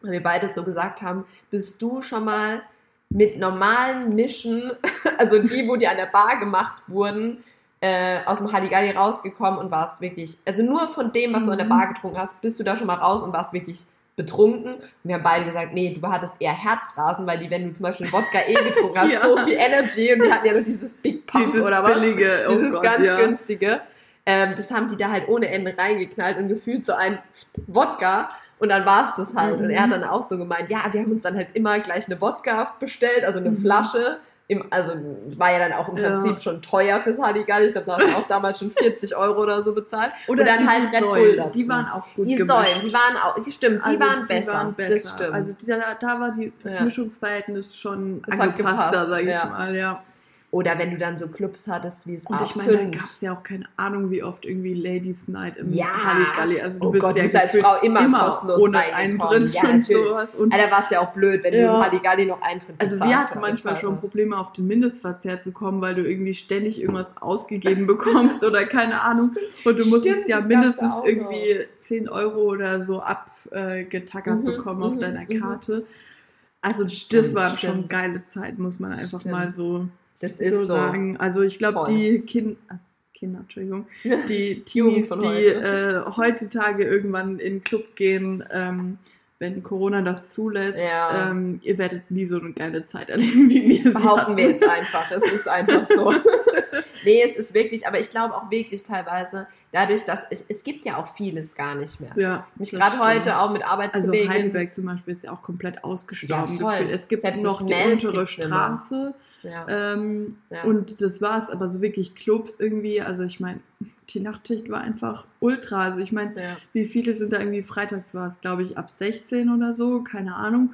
weil wir beide so gesagt haben, bist du schon mal mit normalen Mischen, [laughs] also die, wo die an der Bar gemacht wurden, äh, aus dem Halligalli rausgekommen und warst wirklich, also nur von dem, was du an der Mhm. Bar getrunken hast, bist du da schon mal raus und warst wirklich betrunken. Und wir haben beide gesagt, nee, du hattest eher Herzrasen, weil die, wenn du zum Beispiel Wodka eh getrunken [laughs] hast, Ja. so viel Energy und die hatten ja nur dieses Big Pump Dieses oder was? billige, oh dieses Gott, ganz ja. günstige. Ähm, das haben die da halt ohne Ende reingeknallt und gefühlt so ein Wodka. Und dann war es das halt. Mhm. Und er hat dann auch so gemeint, ja, wir haben uns dann halt immer gleich eine Wodka bestellt, also eine Mhm. Flasche. Im, also war ja dann auch im Ja. Prinzip schon teuer fürs Halligalli. Ich glaube, da haben wir auch damals schon 40 Euro oder so bezahlt. Oder Und dann halt Red Bull dazu. Die waren auch gut die gemischt. Säulen, die waren auch, die stimmt, die, Also, waren, besser. waren besser. Das stimmt. Also da, da war die, das Ja. Mischungsverhältnis schon Das angepasster, gepasst, sage ich ja. mal, ja. Oder wenn du dann so Clubs hattest wie es Und ich A5. meine, da gab es ja auch keine Ahnung, wie oft irgendwie Ladies Night im Ja. Halligalli. Also du Oh bist Gott, du ja bist als Frau immer kostenlos ohne. Eintritt Ja, [laughs] und sowas. Und Alter, war es ja auch blöd, wenn du Ja. im Halligalli noch Eintritt also wir hatten manchmal schon hast. Probleme, auf den Mindestverzehr zu kommen, weil du irgendwie ständig irgendwas ausgegeben bekommst oder keine Ahnung. Und du musstest Stimmt, ja mindestens auch irgendwie 10 Euro oder so abgetackert Mhm, bekommen auf mhm, deiner mhm. Karte. Also das waren stimmt. schon geile Zeiten, muss man einfach mal so, Das ist so sagen. Also ich glaube, die kind äh, Kinder, Entschuldigung, [laughs] die Teenies, die heute. äh, heutzutage irgendwann in den Club gehen, ähm, wenn Corona das zulässt, Ja. ähm, ihr werdet nie so eine geile Zeit erleben, wie wir sie Behaupten hatten. wir jetzt einfach. Es ist einfach so. [laughs] nee, es ist wirklich, aber ich glaube auch wirklich teilweise, dadurch, dass es, es gibt ja auch vieles gar nicht mehr. Ja, Mich gerade heute auch mit Also Arbeitskollegen. Heidelberg zum Beispiel ist ja auch komplett ausgestorben. Ja, voll. Es gibt Selbst noch die untere. Straße ja. ähm, Ja. und das war's. Aber so wirklich Clubs irgendwie, also ich meine, die Nachtschicht war einfach ultra. Also ich meine, ja, wie viele sind da irgendwie, freitags war es glaube ich ab 16 oder so, keine Ahnung.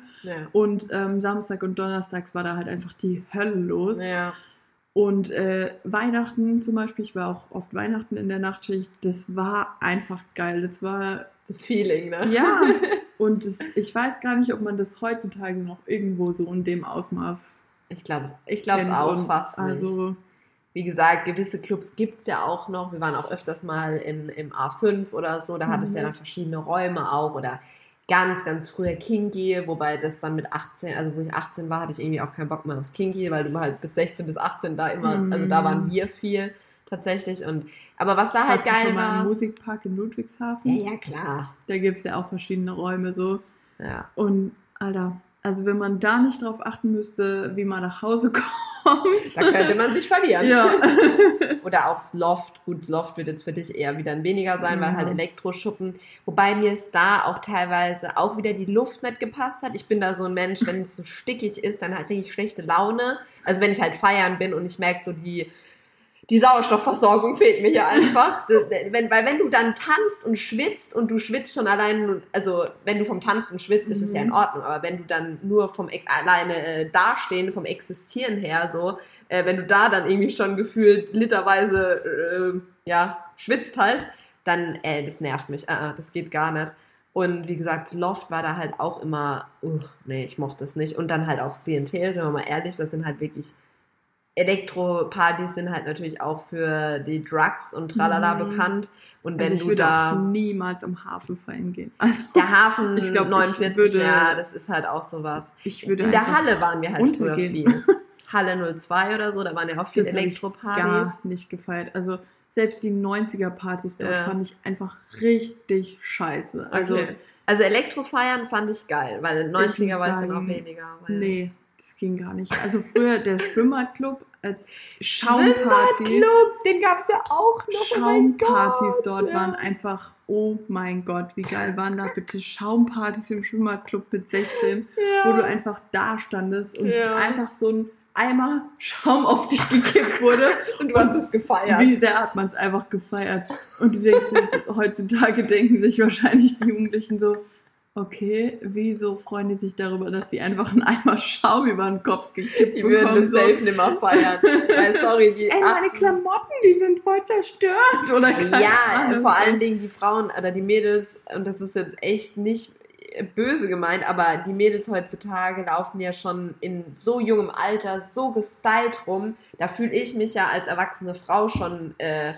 Und ähm, Samstag und Donnerstags war da halt einfach die Hölle los. Und äh, Weihnachten zum Beispiel, ich war auch oft Weihnachten in der Nachtschicht, das war einfach geil. Das war, Das Feeling, ne? ja, [laughs] und das, ich weiß gar nicht, ob man das heutzutage noch irgendwo so in dem Ausmaß Ich glaube ich glaub's auch fast nicht. Also, Wie gesagt, gewisse Clubs gibt es ja auch noch. Wir waren auch öfters mal in, im A5 oder so. Da hat es ja Mhm. dann verschiedene Räume auch. Oder ganz, ganz früher Kinky, wobei das dann mit 18, also wo ich 18 war, hatte ich irgendwie auch keinen Bock mehr aufs Kinky, weil du halt bis 16 bis 18 da immer, Mhm. also da waren wir viel tatsächlich. Und aber was da halt warst du geil schon mal war. im Musikpark in Ludwigshafen? Ja, ja, klar. Da gibt es ja auch verschiedene Räume so. Ja. Und Alter, also wenn man da nicht drauf achten müsste, wie man nach Hause [laughs] kommt. Da könnte man sich verlieren. ja. [laughs] Oder auch das Loft. Gut, das Loft wird jetzt für dich eher wieder ein weniger sein, weil Ja. halt Elektroschuppen. Wobei mir es da auch teilweise auch wieder die Luft nicht gepasst hat. Ich bin da so ein Mensch, wenn es so stickig ist, dann halt richtig schlechte Laune. Also wenn ich halt feiern bin und ich merke so die, die Sauerstoffversorgung fehlt mir hier einfach. wenn, weil wenn du dann tanzt und schwitzt und du schwitzt schon allein, also wenn du vom Tanzen schwitzt, ist es ja in Mhm. Ordnung. Aber wenn du dann nur vom Ex alleine äh, dastehen, vom Existieren her so, äh, wenn du da dann irgendwie schon gefühlt literweise äh, ja, schwitzt halt, dann, äh, das nervt mich. Äh, das geht gar nicht. Und wie gesagt, Loft war da halt auch immer, uch, nee, ich mochte es nicht. Und dann halt auch das Klientel, sind wir mal ehrlich, das sind halt wirklich Elektropartys sind halt natürlich auch für die Drugs und tralala Mhm. bekannt. Und Also wenn ich du würde da auch niemals am Hafen feiern gehen. [laughs] Also der Hafen Ich glaub, ich 49, würde- ja, das ist halt auch sowas. ich würde In der Halle waren wir halt früher untergehen. viel. [laughs] Halle 02 oder so, da waren ja auch viele ich Elektropartys. gar nicht gefeiert. Also selbst die 90er-Partys dort Ja. fand ich einfach richtig scheiße. Also okay. also Elektrofeiern fand ich geil, weil 90er muss war ich dann auch weniger. Nee, das ging gar nicht. Also früher der Schwimmerclub als Schaumpartys. Schwimmbadclub, den gab es ja auch noch. oh Schaumpartys Gott, dort ja. waren einfach, oh mein Gott, wie geil waren da bitte Schaumpartys im Schwimmerclub mit 16, ja. wo du einfach da standest und Ja. einfach so ein Eimer Schaum auf dich gekippt wurde. [laughs] und du hast es gefeiert. Wie sehr hat man es einfach gefeiert? Und du denkst, heutzutage denken sich wahrscheinlich die Jugendlichen so, okay, wieso freuen die sich darüber, dass sie einfach einen Eimer Schaum über den Kopf gekippt Die würden bekommen? das so. safe nimmer feiern. Weil, sorry, die Ey, meine Klamotten, die sind voll zerstört. Oder Ja, Ahnung. vor allen Dingen die Frauen oder die Mädels, und das ist jetzt echt nicht böse gemeint, aber die Mädels heutzutage laufen ja schon in so jungem Alter so gestylt rum. Da fühle ich mich ja als erwachsene Frau schon äh,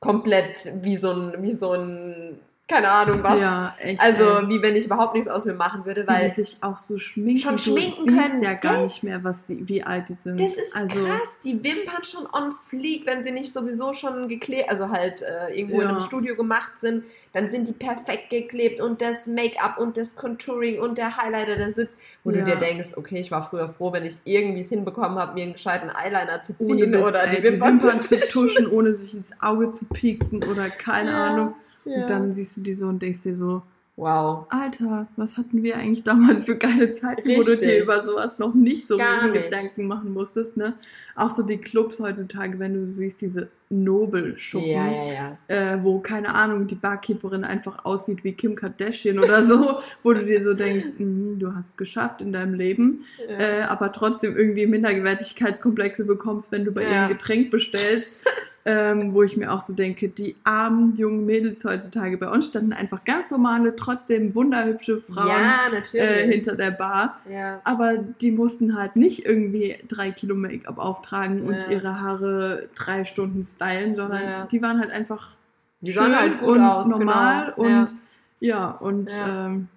komplett wie so ein, wie so ein keine Ahnung was. Ja, echt. also ey. wie wenn ich überhaupt nichts aus mir machen würde, weil die sich auch so schminken. Schon Du schminken siehst können, ja gar nicht mehr, was die, wie alt die sind. das ist also, krass. Die Wimpern schon on fleek, wenn sie nicht sowieso schon geklebt, also halt äh, irgendwo in Ja. einem Studio gemacht sind, dann sind die perfekt geklebt und das Make-up und das Contouring und der Highlighter, der sitzt, wo du Ja. dir denkst, okay, ich war früher froh, wenn ich irgendwie es hinbekommen habe, mir einen gescheiten Eyeliner zu Ohne ziehen Witz, oder ey, die Wimpern, zu tischen. tuschen, ohne sich ins Auge zu pieksen oder keine Ja. Ahnung. Ja. Und dann siehst du die so und denkst dir so, wow. Alter, was hatten wir eigentlich damals für geile Zeiten, wo du dir Richtig. über sowas noch nicht so viele. Gedanken machen musstest, ne? Auch so die Clubs heutzutage, wenn du siehst, diese Nobelschuppen, Ja, ja, ja. Äh, wo, keine Ahnung, die Barkeeperin einfach aussieht wie Kim Kardashian oder so, [laughs] wo du dir so denkst, mhm, du hast es geschafft in deinem Leben, äh, aber trotzdem irgendwie Minderwertigkeitskomplexe bekommst, wenn du bei ihr Ja. ein Getränk bestellst. [laughs] ähm, wo ich mir auch so denke, die armen jungen Mädels heutzutage bei uns standen einfach ganz normale, trotzdem wunderhübsche Frauen ja, äh, hinter der Bar. ja. Aber die mussten halt nicht irgendwie drei Kilo Make-up auftragen und Ja. ihre Haare drei Stunden stylen, sondern die waren halt einfach Die sahen halt und aus, normal genau. und ja, und. Ähm,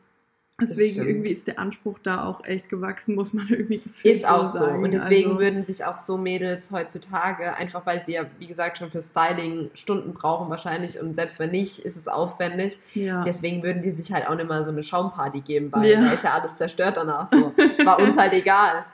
deswegen irgendwie ist der Anspruch da auch echt gewachsen, muss man irgendwie gefühlt Ist auch so. sagen. Und deswegen also, würden sich auch so Mädels heutzutage, einfach weil sie ja, wie gesagt, schon für Styling Stunden brauchen wahrscheinlich und selbst wenn nicht, ist es aufwendig. ja. Deswegen würden die sich halt auch nicht mal so eine Schaumparty geben, weil Ja. da ist ja alles zerstört danach so. War uns [laughs] halt egal.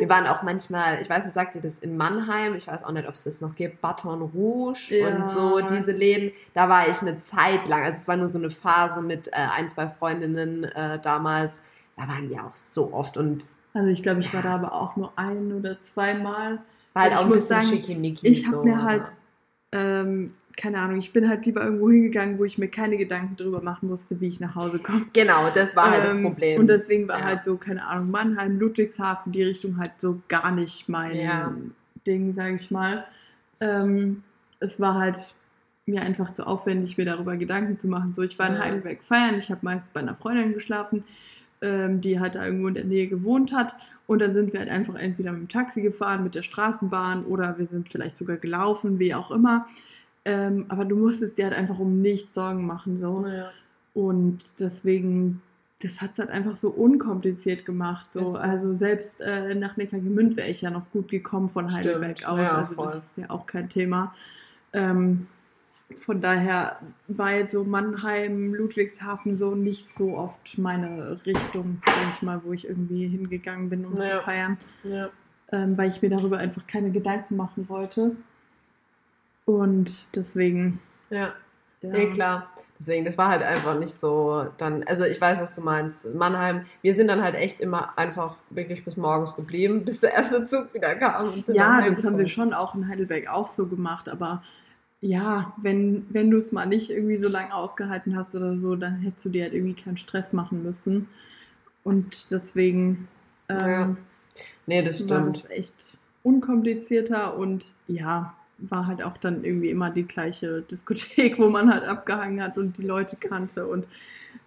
Wir waren auch manchmal, ich weiß nicht, sagt ihr das in Mannheim? Ich weiß auch nicht, ob es das noch gibt, Baton Rouge Ja. und so, diese Läden. Da war ich eine Zeit lang, also es war nur so eine Phase mit äh, ein, zwei Freundinnen äh, damals. Da waren wir auch so oft und also ich glaube, ich war da aber auch nur ein oder zweimal. war halt auch ein bisschen sagen, schickimicki. Ich habe so, mir halt, ähm, keine Ahnung, ich bin halt lieber irgendwo hingegangen, wo ich mir keine Gedanken darüber machen musste, wie ich nach Hause komme. Genau, das war halt das Ähm, Problem. Und deswegen war Ja. halt so, keine Ahnung, Mannheim, Ludwigshafen, die Richtung halt so gar nicht mein Ja. Ding, sage ich mal. Ähm, es war halt mir einfach zu aufwendig, mir darüber Gedanken zu machen. So, ich war in. Heidelberg feiern, ich habe meistens bei einer Freundin geschlafen, ähm, die halt da irgendwo in der Nähe gewohnt hat. Und dann sind wir halt einfach entweder mit dem Taxi gefahren, mit der Straßenbahn oder wir sind vielleicht sogar gelaufen, wie auch immer. Ähm, aber du musstest dir halt einfach um nichts Sorgen machen. So. ja. Und deswegen, das hat es halt einfach so unkompliziert gemacht. So. Also selbst äh, nach Neckargemünd wäre ich ja noch gut gekommen von Stimmt. Heidelberg aus. Ja, also voll. das ist ja auch kein Thema. Ähm, von daher war jetzt so Mannheim, Ludwigshafen so nicht so oft meine Richtung, sag ich mal, wo ich irgendwie hingegangen bin, um Ja. zu feiern Ja. ähm, weil ich mir darüber einfach keine Gedanken machen wollte. Und deswegen, ja. ja. Nee, klar. Deswegen, das war halt einfach nicht so dann, also ich weiß, was du meinst. Mannheim, wir sind dann halt echt immer einfach wirklich bis morgens geblieben, [laughs] bis der erste Zug wieder kam. Und sind Ja, das haben wir schon auch in Heidelberg auch so gemacht, aber ja, wenn, wenn du es mal nicht irgendwie so lange ausgehalten hast oder so, dann hättest du dir halt irgendwie keinen Stress machen müssen. Und deswegen ähm, Ja, Nee, das war stimmt. das echt unkomplizierter und ja, war halt auch dann irgendwie immer die gleiche Diskothek, wo man halt abgehangen hat und die Leute kannte und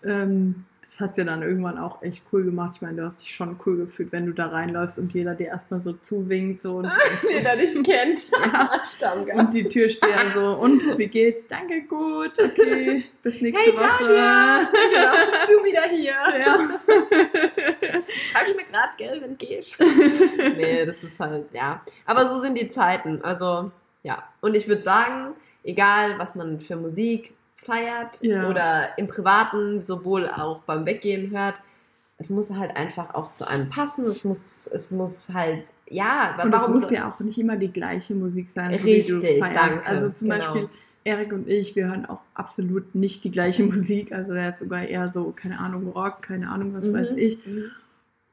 ähm, das hat ja dann irgendwann auch echt cool gemacht. Ich meine, du hast dich schon cool gefühlt, wenn du da reinläufst und jeder dir erstmal so zuwinkt so und, [laughs] Jeder dich kennt. [laughs] Ja. [laughs] Stammgast. und die Türsteher so und wie geht's? Danke, gut, okay, bis nächste Hey Woche. Tanja! genau, du wieder hier. Ja. Schreibst mir gerade, gell, wenn gehst. nee, das ist halt, ja. Aber so sind die Zeiten. Also, ja. Und ich würde sagen, egal was man für Musik feiert Ja. oder im Privaten, sowohl auch beim Weggehen hört, es muss halt einfach auch zu einem passen. Es muss, es muss halt, ja, Und es warum muss so, ja auch nicht immer die gleiche Musik sein. Richtig, danke, Also zum genau. Beispiel Erik und ich, wir hören auch absolut nicht die gleiche [laughs] Musik. Also der ist sogar eher so, keine Ahnung, Rock, keine Ahnung, was Mhm. weiß ich. Mhm.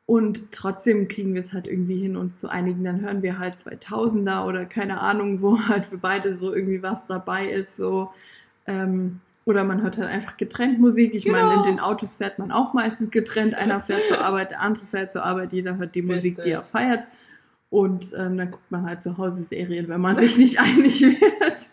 Und trotzdem kriegen wir es halt irgendwie hin, uns zu einigen. Dann hören wir halt 2000er oder keine Ahnung, wo [laughs] halt für beide so irgendwie was dabei ist. So. Ähm, oder man hört halt einfach getrennt Musik. Ich meine, in Genau. den Autos fährt man auch meistens getrennt. Einer fährt zur [laughs] Arbeit, der andere fährt zur Arbeit. Jeder hört die Musik, die er Richtig. feiert. Und ähm, dann guckt man halt zu Hause Serien, wenn man sich nicht [laughs] einig wird.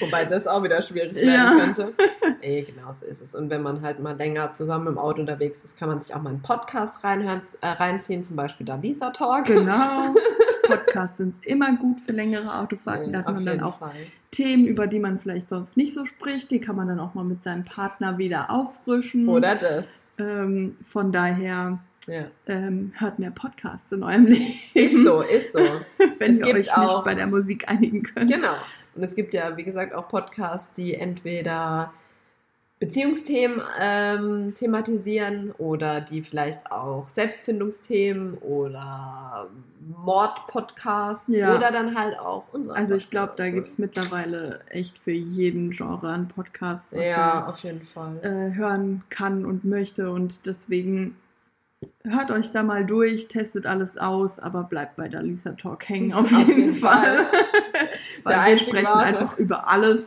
Wobei das auch wieder schwierig werden ja. könnte. Ey, genau so ist es. Und wenn man halt mal länger zusammen im Auto unterwegs ist, kann man sich auch mal einen Podcast reinhören, äh, reinziehen, zum Beispiel da Lisa Talk. Genau. [laughs] Podcasts sind immer gut für längere Autofahrten. da hat man dann auch Fall. Themen, über die man vielleicht sonst nicht so spricht. Die kann man dann auch mal mit seinem Partner wieder auffrischen. Oder das. Ähm, von daher ja. ähm, hört mehr Podcasts in eurem [laughs] Leben. Ist so, ist so. [laughs] Wenn es ihr euch auch, nicht bei der Musik einigen könnt. Genau. Und es gibt ja, wie gesagt, auch Podcasts, die entweder Beziehungsthemen ähm, thematisieren oder die vielleicht auch Selbstfindungsthemen oder Mordpodcasts ja. oder dann halt auch unsere. Also ich glaube, da gibt es mittlerweile echt für jeden Genre einen Podcast, was ja, auf jeden Fall. Äh, hören kann und möchte und deswegen hört euch da mal durch, testet alles aus, aber bleibt bei der Lisa Talk hängen [laughs] auf jeden, auf jeden Fall. Fall. [laughs] Weil wir sprechen Ware. einfach über alles.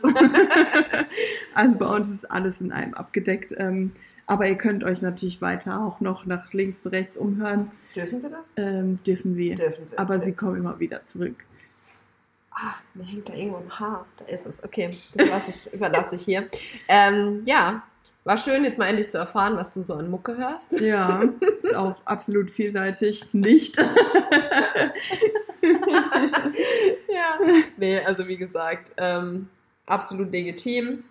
[laughs] also bei uns ist alles in einem abgedeckt. Ähm, aber ihr könnt euch natürlich weiter auch noch nach links und rechts umhören. Dürfen sie das? Ähm, dürfen sie. Dürfen sie. Aber okay. sie kommen immer wieder zurück. Ah, mir hängt da irgendwo ein Haar. Da ist es. Okay, das ich, überlasse ich hier. Ähm, ja, war schön, jetzt mal endlich zu erfahren, was du so an Mucke hörst. Ja, [laughs] ist auch absolut vielseitig nicht. [laughs] ja. Nee, also wie gesagt, ähm, absolut legitim,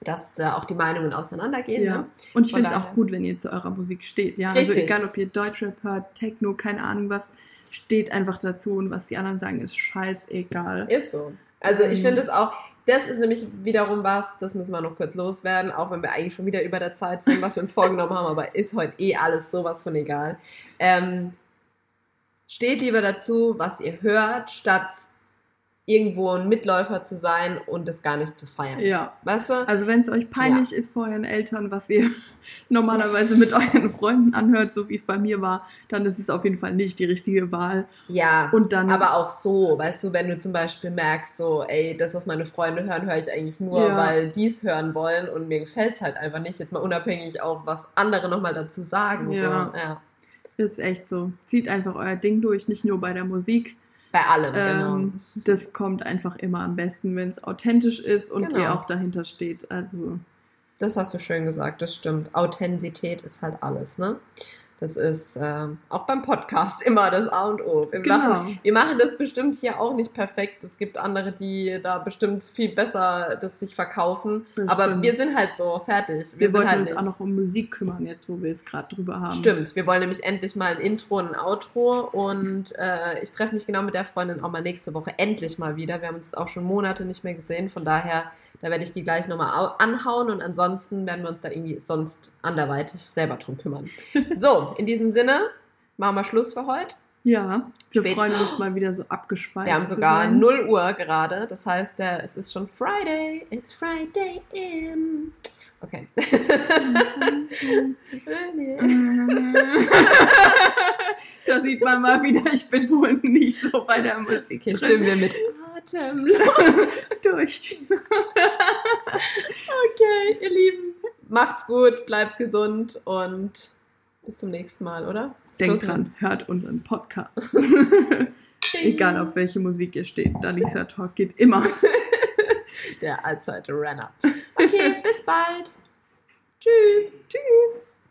dass da auch die Meinungen auseinandergehen. Ja. Ne? Und ich finde es auch gut, wenn ihr zu eurer Musik steht. Ja, also Richtig. also egal, ob ihr Deutschrap hört, Techno, keine Ahnung was, steht einfach dazu und was die anderen sagen, ist scheißegal. Ist so. Also ich ähm, finde es auch, das ist nämlich wiederum was, das müssen wir noch kurz loswerden, auch wenn wir eigentlich schon wieder über der Zeit sind, was wir uns vorgenommen haben, aber ist heute eh alles sowas von egal. Ähm, steht lieber dazu, was ihr hört, statt irgendwo ein Mitläufer zu sein und das gar nicht zu feiern. Ja. Weißt du? Also wenn es euch peinlich ja. ist vor euren Eltern, was ihr [laughs] normalerweise mit euren Freunden anhört, so wie es bei mir war, dann ist es auf jeden Fall nicht die richtige Wahl. Ja. Und dann. Aber auch so, weißt du, wenn du zum Beispiel merkst, so, ey, das, was meine Freunde hören, höre ich eigentlich nur, ja. weil die es hören wollen und mir gefällt es halt einfach nicht. Jetzt mal unabhängig auch, was andere nochmal dazu sagen. Ja. So. ja. Ist echt so. Zieht einfach euer Ding durch, nicht nur bei der Musik bei allem, genau. ähm, genau. Das kommt einfach immer am besten, wenn es authentisch ist und genau. ihr auch dahinter steht. Also. Das hast du schön gesagt, das stimmt. Authentizität ist halt alles, ne? Das ist äh, auch beim Podcast [laughs] immer das A und O. Wir, genau. machen, wir machen das bestimmt hier auch nicht perfekt. Es gibt andere, die da bestimmt viel besser das sich verkaufen. Bestimmt. Aber wir sind halt so fertig. Wir, wir wollten halt uns nicht. auch noch um Musik kümmern, jetzt wo wir es gerade drüber haben. Stimmt. Wir wollen nämlich endlich mal ein Intro und ein Outro. Und äh, ich treffe mich genau mit der Freundin auch mal nächste Woche endlich mal wieder. Wir haben uns auch schon Monate nicht mehr gesehen. Von daher da werde ich die gleich nochmal anhauen und ansonsten werden wir uns da irgendwie sonst anderweitig selber drum kümmern. [laughs] So, in diesem Sinne machen wir Schluss für heute. Ja, wir Spät. freuen uns mal wieder so abgespeichert. Wir haben sogar 0 Uhr gerade, das heißt, ja, es ist schon Friday. It's Friday in. Okay. [laughs] da sieht man mal wieder, ich bin wohl nicht so bei der Musik. Hier stimmen wir mit atemlos [laughs] durch die Okay, ihr Lieben, macht's gut, bleibt gesund und bis zum nächsten Mal, oder? Denkt dran, hört unseren Podcast. [laughs] Egal auf welche Musik ihr steht, Dalisa Talk geht immer. [laughs] Der allzeit Renner. Okay, bis bald. Tschüss. Tschüss.